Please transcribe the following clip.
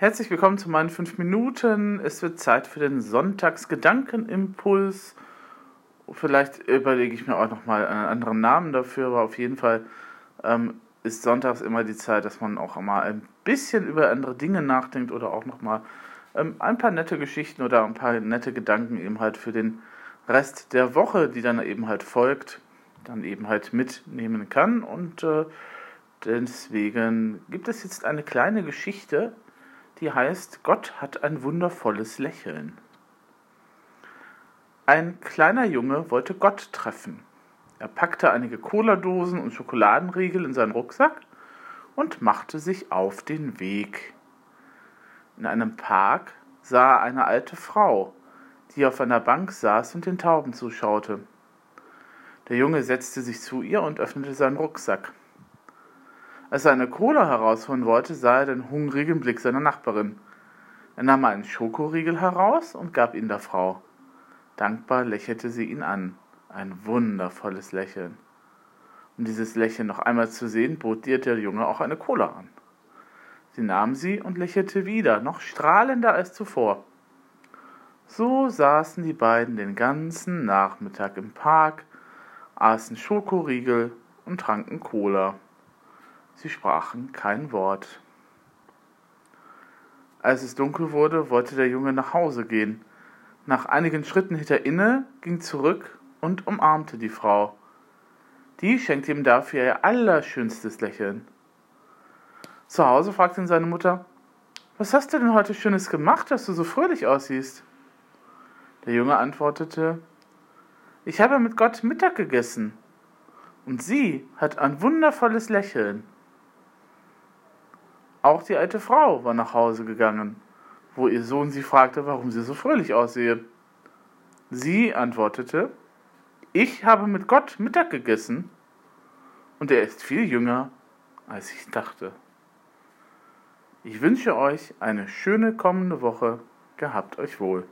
Herzlich willkommen zu meinen fünf Minuten. Es wird Zeit für den Sonntagsgedankenimpuls. Vielleicht überlege ich mir auch nochmal einen anderen Namen dafür, aber auf jeden Fall ähm, ist sonntags immer die Zeit, dass man auch mal ein bisschen über andere Dinge nachdenkt oder auch nochmal ähm, ein paar nette Geschichten oder ein paar nette Gedanken eben halt für den Rest der Woche, die dann eben halt folgt, dann eben halt mitnehmen kann. Und äh, deswegen gibt es jetzt eine kleine Geschichte, die heißt Gott hat ein wundervolles Lächeln. Ein kleiner Junge wollte Gott treffen. Er packte einige Cola-Dosen und Schokoladenriegel in seinen Rucksack und machte sich auf den Weg. In einem Park sah er eine alte Frau, die auf einer Bank saß und den Tauben zuschaute. Der Junge setzte sich zu ihr und öffnete seinen Rucksack. Als er eine Cola herausholen wollte, sah er den hungrigen Blick seiner Nachbarin. Er nahm einen Schokoriegel heraus und gab ihn der Frau. Dankbar lächelte sie ihn an. Ein wundervolles Lächeln. Um dieses Lächeln noch einmal zu sehen, bot ihr der Junge auch eine Cola an. Sie nahm sie und lächelte wieder, noch strahlender als zuvor. So saßen die beiden den ganzen Nachmittag im Park, aßen Schokoriegel und tranken Cola. Sie sprachen kein Wort. Als es dunkel wurde, wollte der Junge nach Hause gehen. Nach einigen Schritten hielt er inne, ging zurück und umarmte die Frau. Die schenkte ihm dafür ihr allerschönstes Lächeln. Zu Hause fragte ihn seine Mutter, was hast du denn heute Schönes gemacht, dass du so fröhlich aussiehst? Der Junge antwortete, ich habe mit Gott Mittag gegessen, und sie hat ein wundervolles Lächeln. Auch die alte Frau war nach Hause gegangen, wo ihr Sohn sie fragte, warum sie so fröhlich aussehe. Sie antwortete, ich habe mit Gott Mittag gegessen und er ist viel jünger, als ich dachte. Ich wünsche euch eine schöne kommende Woche. Gehabt euch wohl.